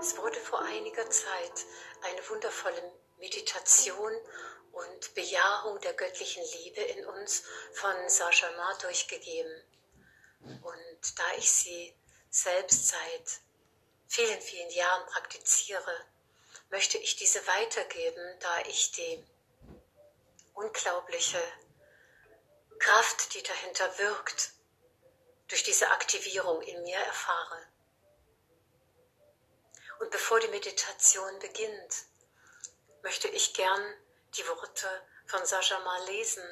Es wurde vor einiger Zeit eine wundervolle Meditation und Bejahung der göttlichen Liebe in uns von Ma durchgegeben. Und da ich sie selbst seit vielen, vielen Jahren praktiziere, möchte ich diese weitergeben, da ich die unglaubliche Kraft, die dahinter wirkt, durch diese Aktivierung in mir erfahre. Und bevor die Meditation beginnt, möchte ich gern die Worte von Sascha mal lesen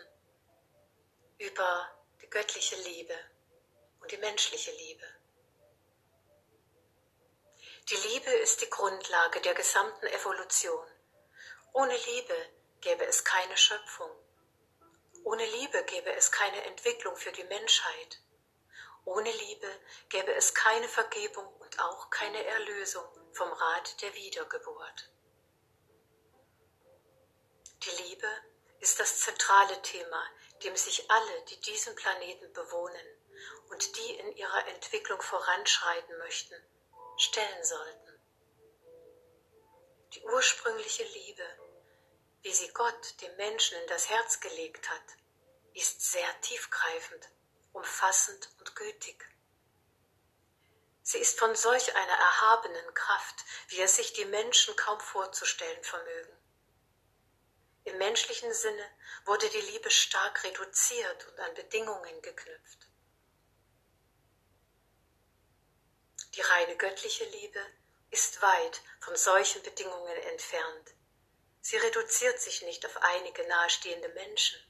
über die göttliche Liebe und die menschliche Liebe. Die Liebe ist die Grundlage der gesamten Evolution. Ohne Liebe gäbe es keine Schöpfung. Ohne Liebe gäbe es keine Entwicklung für die Menschheit. Ohne Liebe gäbe es keine Vergebung und auch keine Erlösung vom Rat der Wiedergeburt. Die Liebe ist das zentrale Thema, dem sich alle, die diesen Planeten bewohnen und die in ihrer Entwicklung voranschreiten möchten, stellen sollten. Die ursprüngliche Liebe, wie sie Gott dem Menschen in das Herz gelegt hat, ist sehr tiefgreifend, umfassend und gütig. Sie ist von solch einer erhabenen Kraft, wie es sich die Menschen kaum vorzustellen vermögen. Im menschlichen Sinne wurde die Liebe stark reduziert und an Bedingungen geknüpft. Die reine göttliche Liebe ist weit von solchen Bedingungen entfernt. Sie reduziert sich nicht auf einige nahestehende Menschen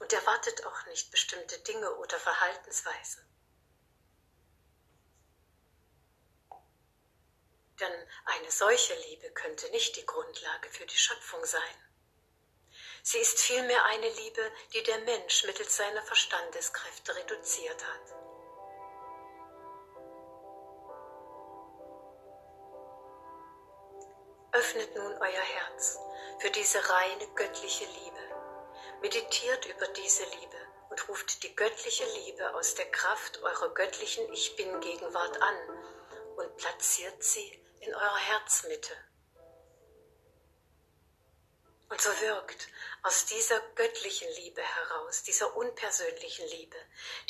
und erwartet auch nicht bestimmte Dinge oder Verhaltensweisen. Denn eine solche Liebe könnte nicht die Grundlage für die Schöpfung sein. Sie ist vielmehr eine Liebe, die der Mensch mittels seiner Verstandeskräfte reduziert hat. Öffnet nun euer Herz für diese reine göttliche Liebe. Meditiert über diese Liebe und ruft die göttliche Liebe aus der Kraft eurer göttlichen Ich bin Gegenwart an und platziert sie in eurer Herzmitte. Und so wirkt aus dieser göttlichen Liebe heraus, dieser unpersönlichen Liebe,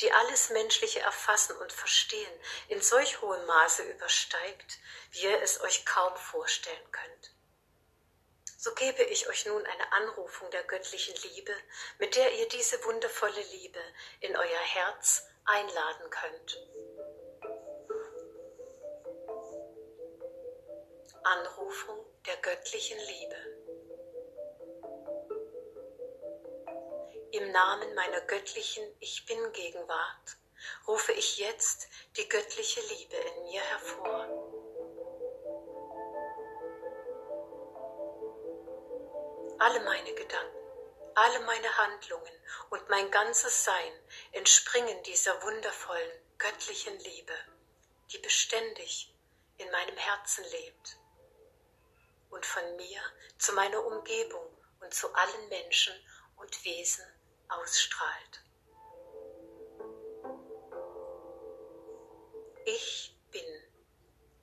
die alles menschliche Erfassen und Verstehen in solch hohem Maße übersteigt, wie ihr es euch kaum vorstellen könnt. So gebe ich euch nun eine Anrufung der göttlichen Liebe, mit der ihr diese wundervolle Liebe in euer Herz einladen könnt. Anrufung der göttlichen Liebe. Im Namen meiner göttlichen Ich bin Gegenwart rufe ich jetzt die göttliche Liebe in mir hervor. Alle meine Gedanken, alle meine Handlungen und mein ganzes Sein entspringen dieser wundervollen göttlichen Liebe, die beständig in meinem Herzen lebt und von mir zu meiner Umgebung und zu allen Menschen und Wesen ausstrahlt. Ich bin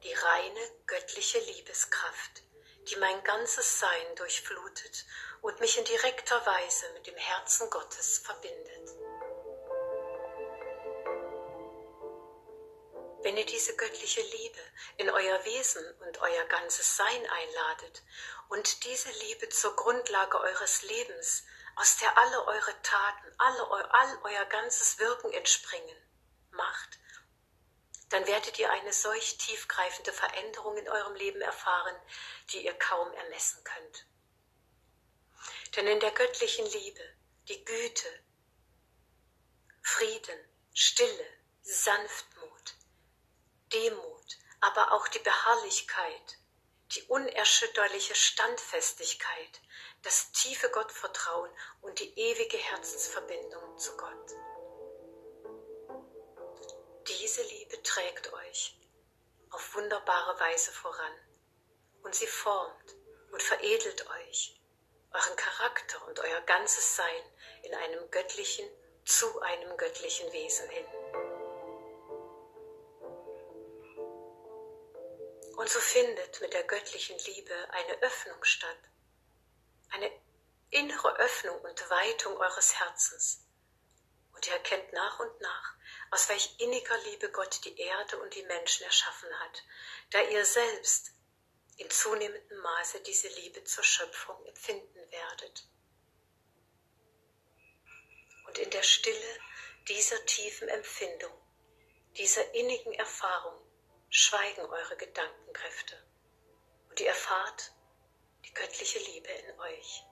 die reine göttliche Liebeskraft, die mein ganzes Sein durchflutet und mich in direkter Weise mit dem Herzen Gottes verbindet. Wenn ihr diese göttliche Liebe in euer Wesen und euer ganzes Sein einladet und diese Liebe zur Grundlage eures Lebens aus der alle eure Taten, alle, all euer ganzes Wirken entspringen, macht, dann werdet ihr eine solch tiefgreifende Veränderung in eurem Leben erfahren, die ihr kaum ermessen könnt. Denn in der göttlichen Liebe, die Güte, Frieden, Stille, Sanftmut, Demut, aber auch die Beharrlichkeit, die unerschütterliche Standfestigkeit, das tiefe Gottvertrauen und die ewige Herzensverbindung zu Gott. Diese Liebe trägt euch auf wunderbare Weise voran und sie formt und veredelt euch, euren Charakter und euer ganzes Sein in einem göttlichen, zu einem göttlichen Wesen hin. Und so findet mit der göttlichen Liebe eine Öffnung statt, eine innere Öffnung und Weitung eures Herzens. Und ihr erkennt nach und nach, aus welch inniger Liebe Gott die Erde und die Menschen erschaffen hat, da ihr selbst in zunehmendem Maße diese Liebe zur Schöpfung empfinden werdet. Und in der Stille dieser tiefen Empfindung, dieser innigen Erfahrung schweigen eure Gedankenkräfte und ihr erfahrt die göttliche Liebe in euch.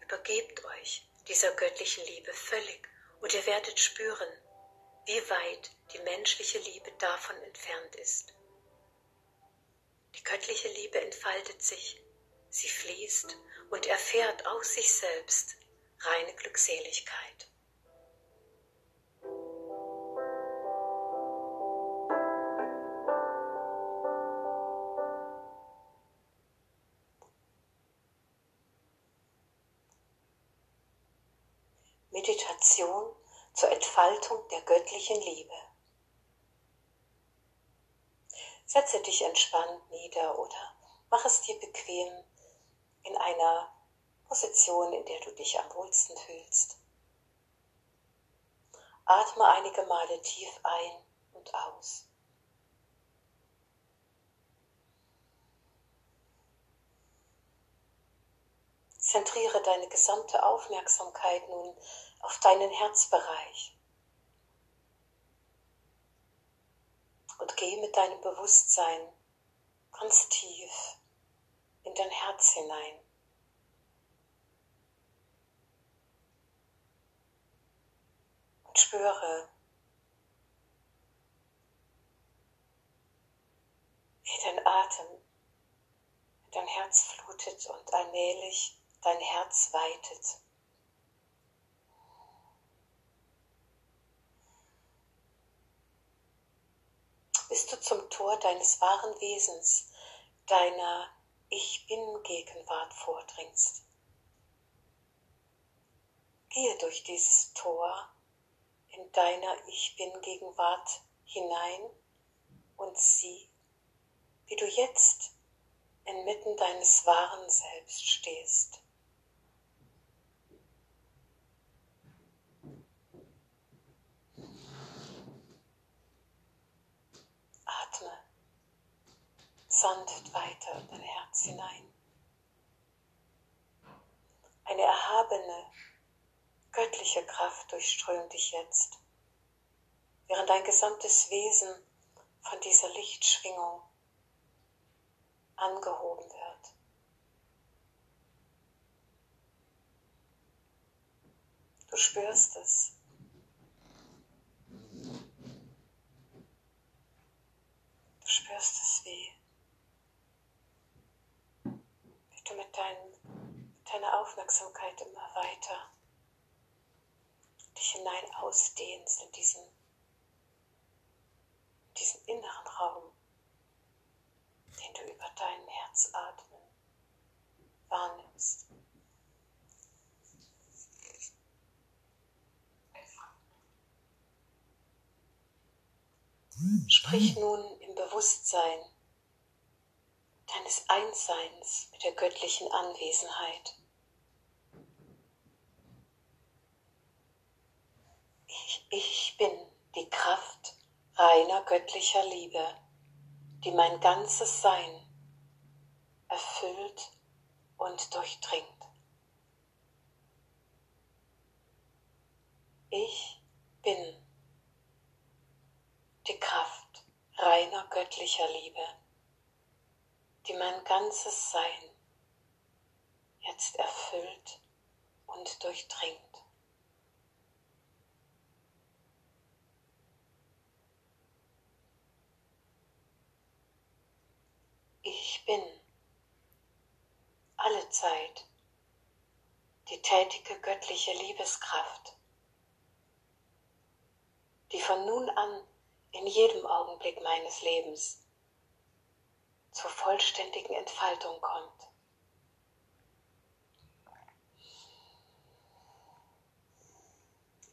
Übergebt euch dieser göttlichen Liebe völlig und ihr werdet spüren, wie weit die menschliche Liebe davon entfernt ist. Die göttliche Liebe entfaltet sich, sie fließt und erfährt aus sich selbst reine Glückseligkeit. Entfaltung der göttlichen Liebe. Setze dich entspannt nieder oder mach es dir bequem in einer Position, in der du dich am wohlsten fühlst. Atme einige Male tief ein und aus. Zentriere deine gesamte Aufmerksamkeit nun auf deinen Herzbereich. Und geh mit deinem Bewusstsein ganz tief in dein Herz hinein. Und spüre, wie dein Atem dein Herz flutet und allmählich dein Herz weitet. Bis du zum Tor deines wahren Wesens, deiner Ich bin Gegenwart vordringst. Gehe durch dieses Tor in deiner Ich bin Gegenwart hinein und sieh, wie du jetzt inmitten deines wahren Selbst stehst. Sanft weiter in dein Herz hinein. Eine erhabene, göttliche Kraft durchströmt dich jetzt, während dein gesamtes Wesen von dieser Lichtschwingung angehoben wird. Du spürst es. Du spürst es wie du mit, dein, deiner Aufmerksamkeit immer weiter dich hinein ausdehnst in diesen, diesen inneren Raum, den du über deinen Herzatmen wahrnimmst. Sprich nun im Bewusstsein deines Einsseins mit der göttlichen Anwesenheit. Ich, ich bin die Kraft reiner göttlicher Liebe, die mein ganzes Sein erfüllt und durchdringt. Ich bin die Kraft reiner göttlicher Liebe die mein ganzes Sein jetzt erfüllt und durchdringt. Ich bin alle Zeit die tätige göttliche Liebeskraft, die von nun an in jedem Augenblick meines Lebens zur vollständigen Entfaltung kommt.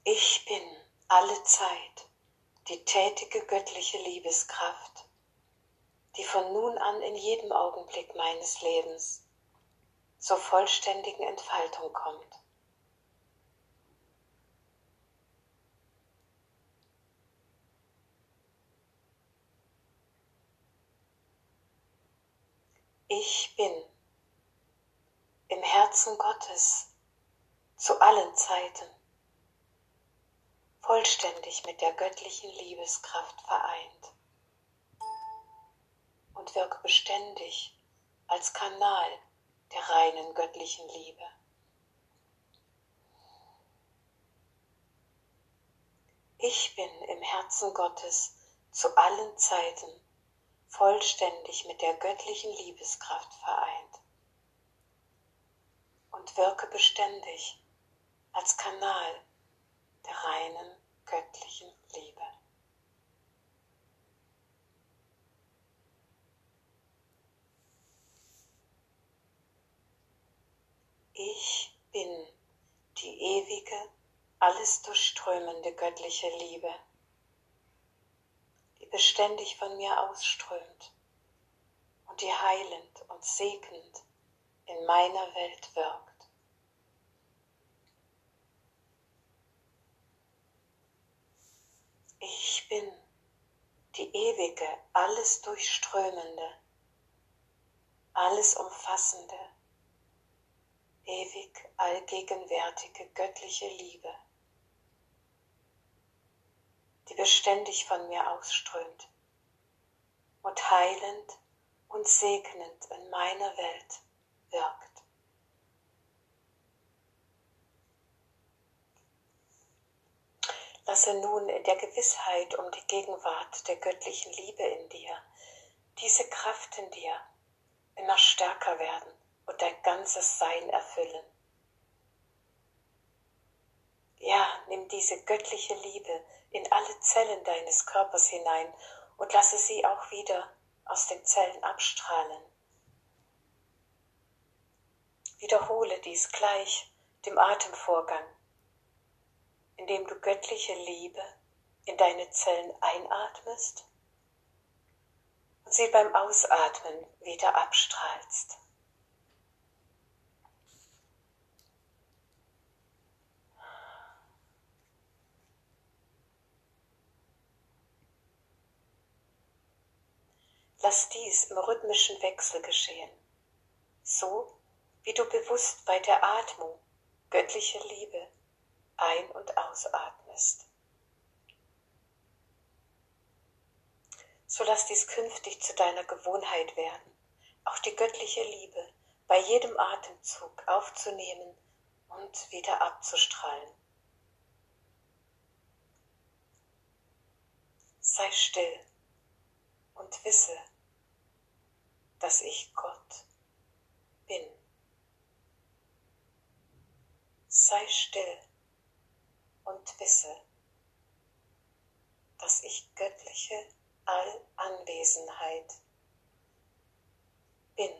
Ich bin alle Zeit die tätige göttliche Liebeskraft, die von nun an in jedem Augenblick meines Lebens zur vollständigen Entfaltung kommt. Ich bin im Herzen Gottes zu allen Zeiten vollständig mit der göttlichen Liebeskraft vereint und wirke beständig als Kanal der reinen göttlichen Liebe. Ich bin im Herzen Gottes zu allen Zeiten vollständig mit der göttlichen Liebeskraft vereint und wirke beständig als Kanal der reinen göttlichen Liebe. Ich bin die ewige, alles durchströmende göttliche Liebe beständig von mir ausströmt und die heilend und segnend in meiner Welt wirkt. Ich bin die ewige, alles durchströmende, alles umfassende, ewig allgegenwärtige göttliche Liebe die beständig von mir ausströmt und heilend und segnend in meiner Welt wirkt. Lasse nun in der Gewissheit um die Gegenwart der göttlichen Liebe in dir diese Kraft in dir immer stärker werden und dein ganzes Sein erfüllen. Ja, nimm diese göttliche Liebe in alle Zellen deines Körpers hinein und lasse sie auch wieder aus den Zellen abstrahlen. Wiederhole dies gleich dem Atemvorgang, indem du göttliche Liebe in deine Zellen einatmest und sie beim Ausatmen wieder abstrahlst. Lass dies im rhythmischen Wechsel geschehen, so wie du bewusst bei der Atmung göttliche Liebe ein- und ausatmest. So lass dies künftig zu deiner Gewohnheit werden, auch die göttliche Liebe bei jedem Atemzug aufzunehmen und wieder abzustrahlen. Sei still und wisse, dass ich Gott bin. Sei still und wisse, dass ich göttliche Allanwesenheit bin.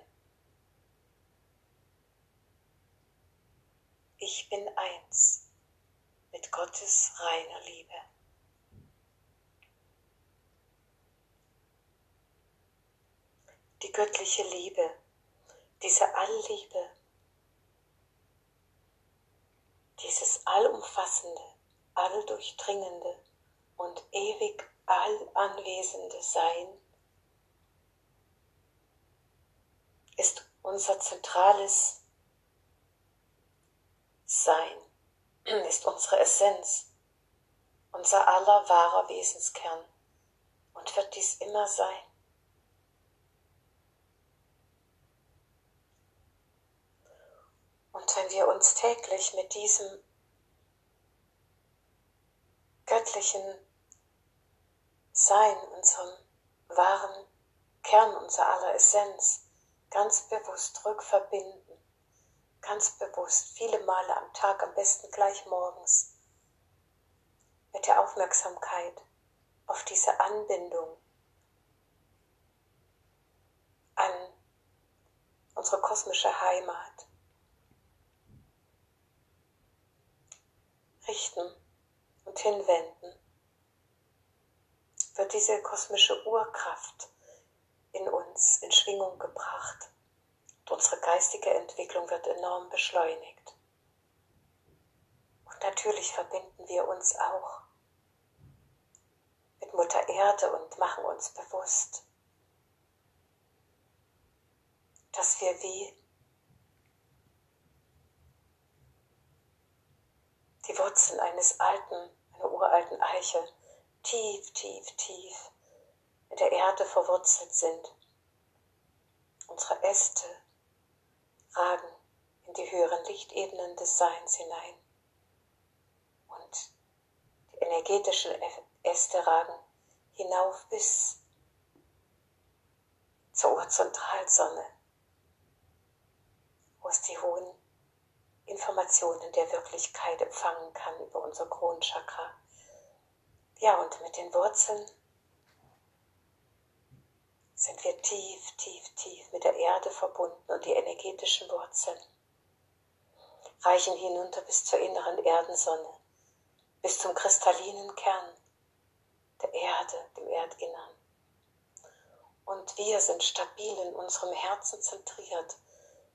Ich bin eins mit Gottes reiner Liebe. Die göttliche Liebe, diese Allliebe, dieses allumfassende, alldurchdringende und ewig allanwesende Sein ist unser zentrales Sein, ist unsere Essenz, unser aller wahrer Wesenskern und wird dies immer sein. Und wenn wir uns täglich mit diesem göttlichen Sein, unserem wahren Kern, unserer aller Essenz, ganz bewusst rückverbinden, ganz bewusst, viele Male am Tag, am besten gleich morgens, mit der Aufmerksamkeit auf diese Anbindung an unsere kosmische Heimat, richten und hinwenden, wird diese kosmische Urkraft in uns in Schwingung gebracht. Und unsere geistige Entwicklung wird enorm beschleunigt. Und natürlich verbinden wir uns auch mit Mutter Erde und machen uns bewusst, dass wir wie die Wurzeln eines alten, einer uralten Eiche tief, tief, tief in der Erde verwurzelt sind. Unsere Äste ragen in die höheren Lichtebenen des Seins hinein. Und die energetischen Äste ragen hinauf bis zur Urzentralsonne, wo es die hohen Informationen der Wirklichkeit empfangen kann über unser Kronchakra. Ja, und mit den Wurzeln sind wir tief, tief, tief mit der Erde verbunden und die energetischen Wurzeln reichen hinunter bis zur inneren Erdensonne, bis zum kristallinen Kern der Erde, dem Erdinnern. Und wir sind stabil in unserem Herzen zentriert.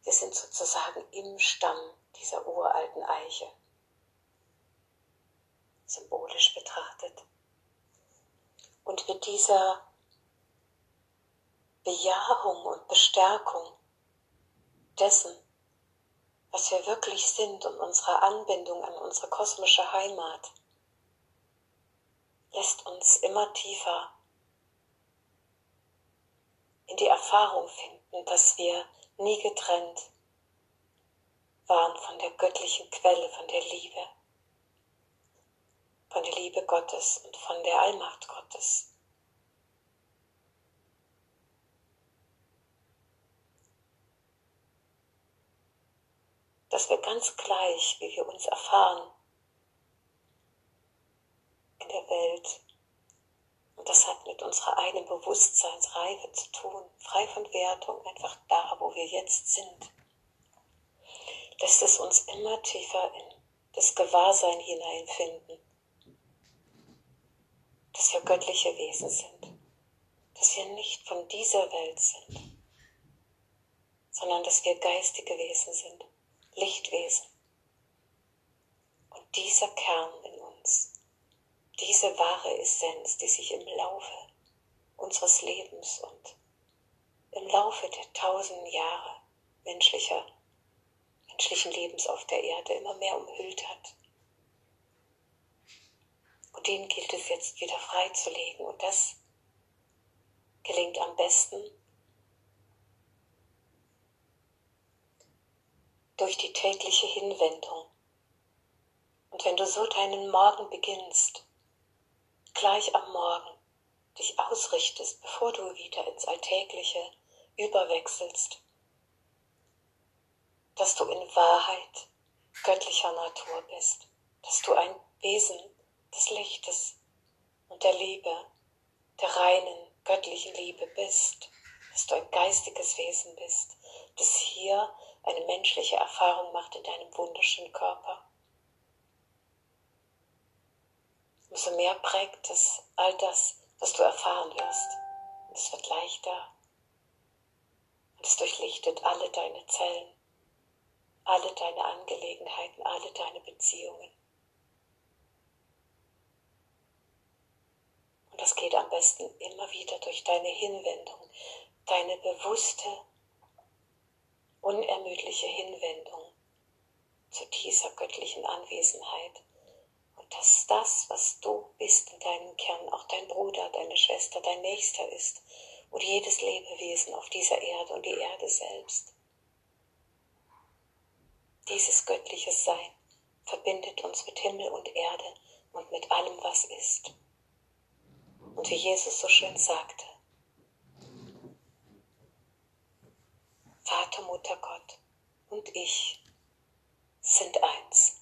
Wir sind sozusagen im Stamm dieser uralten Eiche, symbolisch betrachtet. Und mit dieser Bejahung und Bestärkung dessen, was wir wirklich sind und unserer Anbindung an unsere kosmische Heimat, lässt uns immer tiefer in die Erfahrung finden, dass wir nie getrennt waren von der göttlichen Quelle, von der Liebe, von der Liebe Gottes und von der Allmacht Gottes. dass wir ganz gleich, wie wir uns erfahren in der Welt, und das hat mit unserer eigenen Bewusstseinsreife zu tun, frei von Wertung, einfach da, wo wir jetzt sind, lässt es uns immer tiefer in das Gewahrsein hineinfinden, dass wir göttliche Wesen sind, dass wir nicht von dieser Welt sind, sondern dass wir geistige Wesen sind Lichtwesen. Und dieser Kern in uns, diese wahre Essenz, die sich im Laufe unseres Lebens und im Laufe der tausenden Jahre menschlicher, menschlichen Lebens auf der Erde immer mehr umhüllt hat. Und den gilt es jetzt wieder freizulegen. Und das gelingt am besten durch die tägliche Hinwendung. Und wenn du so deinen Morgen beginnst, gleich am Morgen dich ausrichtest, bevor du wieder ins Alltägliche überwechselst, dass du in Wahrheit göttlicher Natur bist, dass du ein Wesen des Lichtes und der Liebe, der reinen göttlichen Liebe bist, dass du ein geistiges Wesen bist, das hier eine menschliche Erfahrung macht in deinem wunderschönen Körper. Umso mehr prägt es all das, was du erfahren wirst. Und es wird leichter. Und es durchlichtet alle deine Zellen, alle deine Angelegenheiten, alle deine Beziehungen. Und das geht am besten immer wieder durch deine Hinwendung, deine bewusste unermüdliche Hinwendung zu dieser göttlichen Anwesenheit und dass das, was du bist in deinem Kern, auch dein Bruder, deine Schwester, dein Nächster ist und jedes Lebewesen auf dieser Erde und die Erde selbst. Dieses göttliche Sein verbindet uns mit Himmel und Erde und mit allem, was ist. Und wie Jesus so schön sagte, Vater, Mutter Gott und ich sind eins.